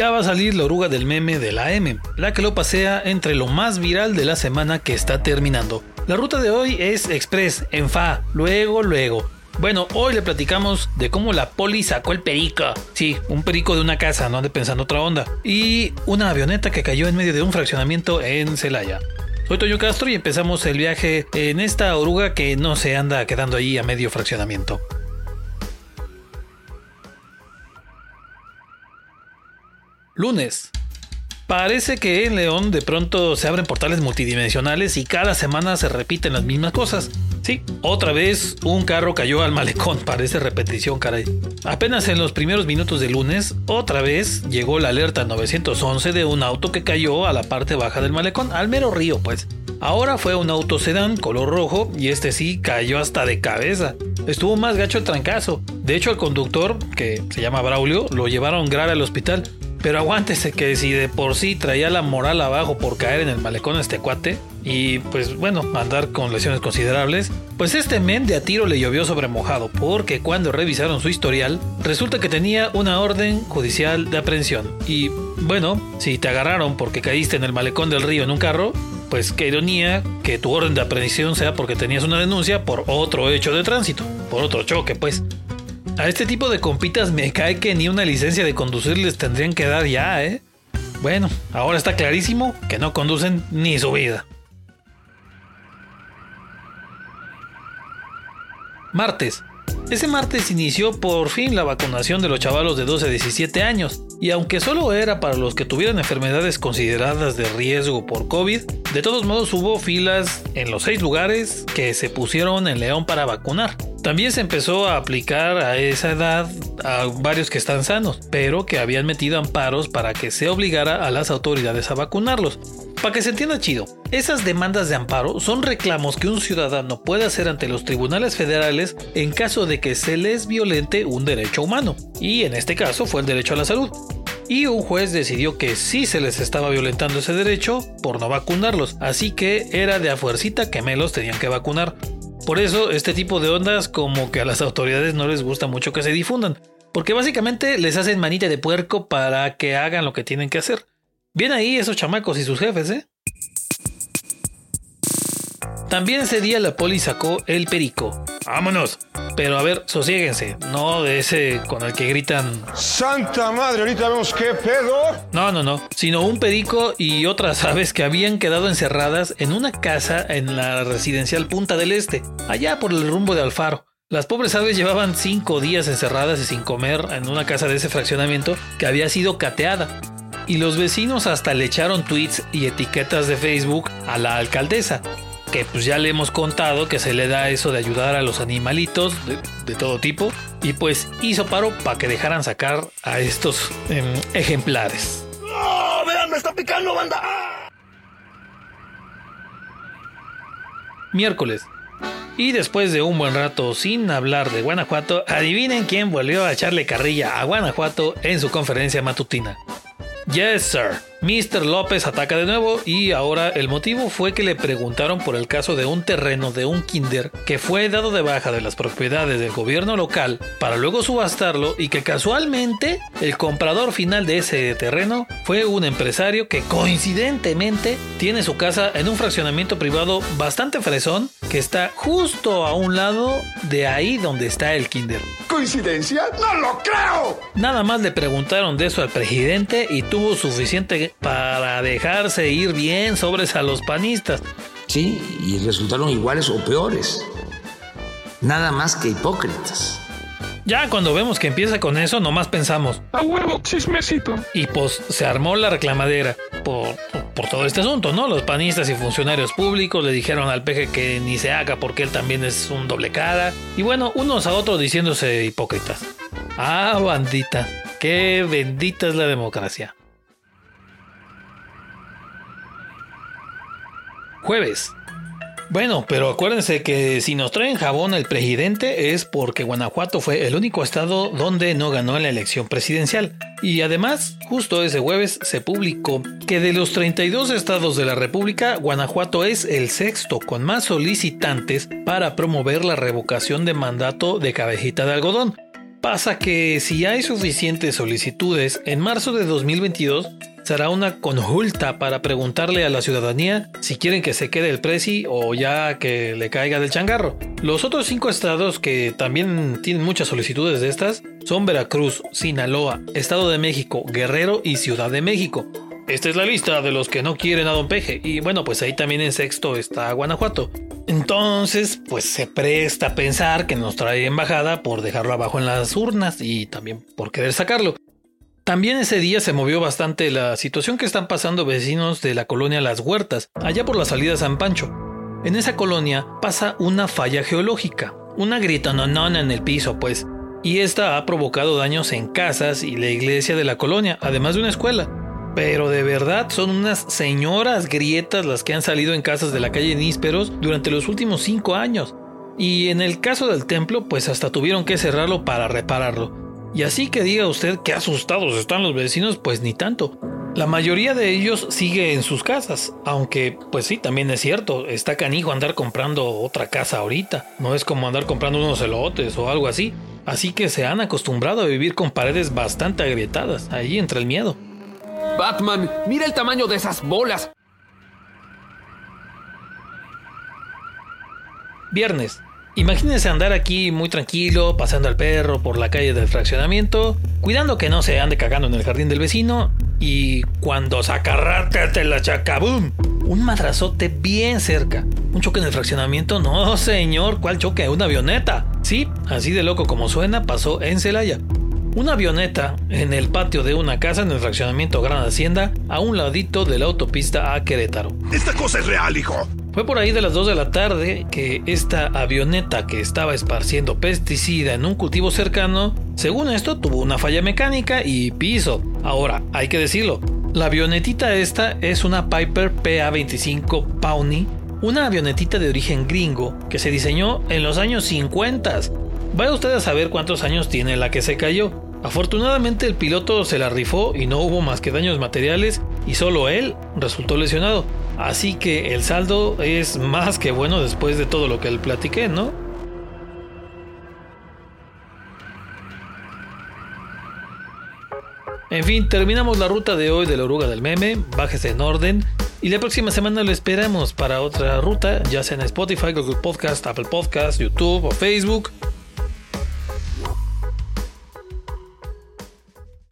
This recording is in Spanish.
ya va a salir la oruga del meme de la M, la que lo pasea entre lo más viral de la semana que está terminando. La ruta de hoy es express, en fa, luego, luego. Bueno, hoy le platicamos de cómo la poli sacó el perico. Sí, un perico de una casa, no ande pensando otra onda. Y una avioneta que cayó en medio de un fraccionamiento en Celaya. Soy Toño Castro y empezamos el viaje en esta oruga que no se anda quedando ahí a medio fraccionamiento. Lunes. Parece que en León de pronto se abren portales multidimensionales y cada semana se repiten las mismas cosas. Sí, otra vez un carro cayó al malecón, parece repetición, caray. Apenas en los primeros minutos de lunes, otra vez llegó la alerta 911 de un auto que cayó a la parte baja del malecón, al mero río, pues. Ahora fue un auto sedán color rojo y este sí cayó hasta de cabeza. Estuvo más gacho el trancazo. De hecho, el conductor, que se llama Braulio, lo llevaron grave al hospital. Pero aguántese que si de por sí traía la moral abajo por caer en el malecón este cuate y pues bueno, andar con lesiones considerables, pues este men de a tiro le llovió sobre mojado porque cuando revisaron su historial resulta que tenía una orden judicial de aprehensión. Y bueno, si te agarraron porque caíste en el malecón del río en un carro, pues qué ironía que tu orden de aprehensión sea porque tenías una denuncia por otro hecho de tránsito, por otro choque pues. A este tipo de compitas me cae que ni una licencia de conducir les tendrían que dar ya, ¿eh? Bueno, ahora está clarísimo que no conducen ni su vida. Martes. Ese martes inició por fin la vacunación de los chavalos de 12 a 17 años, y aunque solo era para los que tuvieran enfermedades consideradas de riesgo por COVID, de todos modos hubo filas en los seis lugares que se pusieron en León para vacunar. También se empezó a aplicar a esa edad a varios que están sanos, pero que habían metido amparos para que se obligara a las autoridades a vacunarlos. Para que se entienda chido, esas demandas de amparo son reclamos que un ciudadano puede hacer ante los tribunales federales en caso de que se les violente un derecho humano, y en este caso fue el derecho a la salud. Y un juez decidió que sí se les estaba violentando ese derecho por no vacunarlos, así que era de a fuercita que me los tenían que vacunar. Por eso, este tipo de ondas como que a las autoridades no les gusta mucho que se difundan, porque básicamente les hacen manita de puerco para que hagan lo que tienen que hacer. Bien ahí esos chamacos y sus jefes, ¿eh? También ese día la poli sacó el perico. ¡Vámonos! Pero a ver, sosiéguense, no de ese con el que gritan ¡Santa madre! Ahorita vemos qué pedo. No, no, no, sino un perico y otras aves que habían quedado encerradas en una casa en la residencial Punta del Este, allá por el rumbo de Alfaro. Las pobres aves llevaban cinco días encerradas y sin comer en una casa de ese fraccionamiento que había sido cateada. Y los vecinos hasta le echaron tweets y etiquetas de Facebook a la alcaldesa, que pues ya le hemos contado que se le da eso de ayudar a los animalitos de, todo tipo y pues hizo paro para que dejaran sacar a estos em, ejemplares. ¡Oh, vean, me está picando, banda! Miércoles. Y después de un buen rato sin hablar de Guanajuato, adivinen quién volvió a echarle carrilla a Guanajuato en su conferencia matutina. Yes, sir. Mr. López ataca de nuevo y ahora el motivo fue que le preguntaron por el caso de un terreno de un kinder que fue dado de baja de las propiedades del gobierno local para luego subastarlo y que casualmente el comprador final de ese terreno fue un empresario que coincidentemente tiene su casa en un fraccionamiento privado bastante fresón que está justo a un lado de ahí donde está el kinder. ¿Coincidencia? ¡No lo creo! Nada más le preguntaron de eso al presidente y tuvo suficiente para dejarse ir bien sobres a los panistas. Sí, y resultaron iguales o peores. Nada más que hipócritas. Ya cuando vemos que empieza con eso, nomás pensamos. A huevo, chismecito. Y pues se armó la reclamadera por, por, todo este asunto, ¿no? Los panistas y funcionarios públicos le dijeron al peje que ni se haga porque él también es un doble cara. Y bueno, unos a otros diciéndose hipócritas. Ah, bandita. Qué bendita es la democracia. Jueves. Bueno, pero acuérdense que si nos traen jabón el presidente es porque Guanajuato fue el único estado donde no ganó la elección presidencial. Y además, justo ese jueves se publicó que de los 32 estados de la República, Guanajuato es el sexto con más solicitantes para promover la revocación de mandato de cabejita de algodón. Pasa que si hay suficientes solicitudes, en marzo de 2022 será una consulta para preguntarle a la ciudadanía si quieren que se quede el presi o ya que le caiga del changarro. Los otros cinco estados que también tienen muchas solicitudes de estas son Veracruz, Sinaloa, Estado de México, Guerrero y Ciudad de México. Esta es la lista de los que no quieren a Don Peje. Y bueno, pues ahí también en sexto está Guanajuato. Entonces, pues se presta a pensar que nos trae embajada por dejarlo abajo en las urnas y también por querer sacarlo. También ese día se movió bastante la situación que están pasando vecinos de la colonia Las Huertas, allá por la salida San Pancho. En esa colonia pasa una falla geológica, una grita nonona en el piso, pues, y esta ha provocado daños en casas y la iglesia de la colonia, además de una escuela. Pero de verdad son unas señoras grietas las que han salido en casas de la calle Nísperos durante los últimos cinco años. Y en el caso del templo, pues hasta tuvieron que cerrarlo para repararlo. Y así que diga usted que asustados están los vecinos, pues ni tanto. La mayoría de ellos sigue en sus casas, aunque pues sí, también es cierto, está canijo andar comprando otra casa ahorita, no es como andar comprando unos elotes o algo así, así que se han acostumbrado a vivir con paredes bastante agrietadas, ahí entra el miedo. Batman, mira el tamaño de esas bolas. Viernes, Imagínense andar aquí muy tranquilo, pasando al perro por la calle del fraccionamiento, cuidando que no se ande cagando en el jardín del vecino, y cuando sacarrate la chacabum, un madrazote bien cerca. Un choque en el fraccionamiento, no señor, ¿cuál choque? Una avioneta. Sí, así de loco como suena, pasó en Celaya. Una avioneta en el patio de una casa en el fraccionamiento Gran Hacienda, a un ladito de la autopista a Querétaro. Esta cosa es real, hijo. Fue por ahí de las 2 de la tarde que esta avioneta que estaba esparciendo pesticida en un cultivo cercano, según esto tuvo una falla mecánica y piso. Ahora, hay que decirlo, la avionetita esta es una Piper PA-25 Pawnee, una avionetita de origen gringo que se diseñó en los años 50. Vaya usted a saber cuántos años tiene la que se cayó. Afortunadamente el piloto se la rifó y no hubo más que daños materiales y solo él resultó lesionado. Así que el saldo es más que bueno después de todo lo que le platiqué, ¿no? En fin, terminamos la ruta de hoy de la oruga del meme, bájese en orden y la próxima semana lo esperamos para otra ruta, ya sea en Spotify, Google Podcast, Apple Podcast, YouTube o Facebook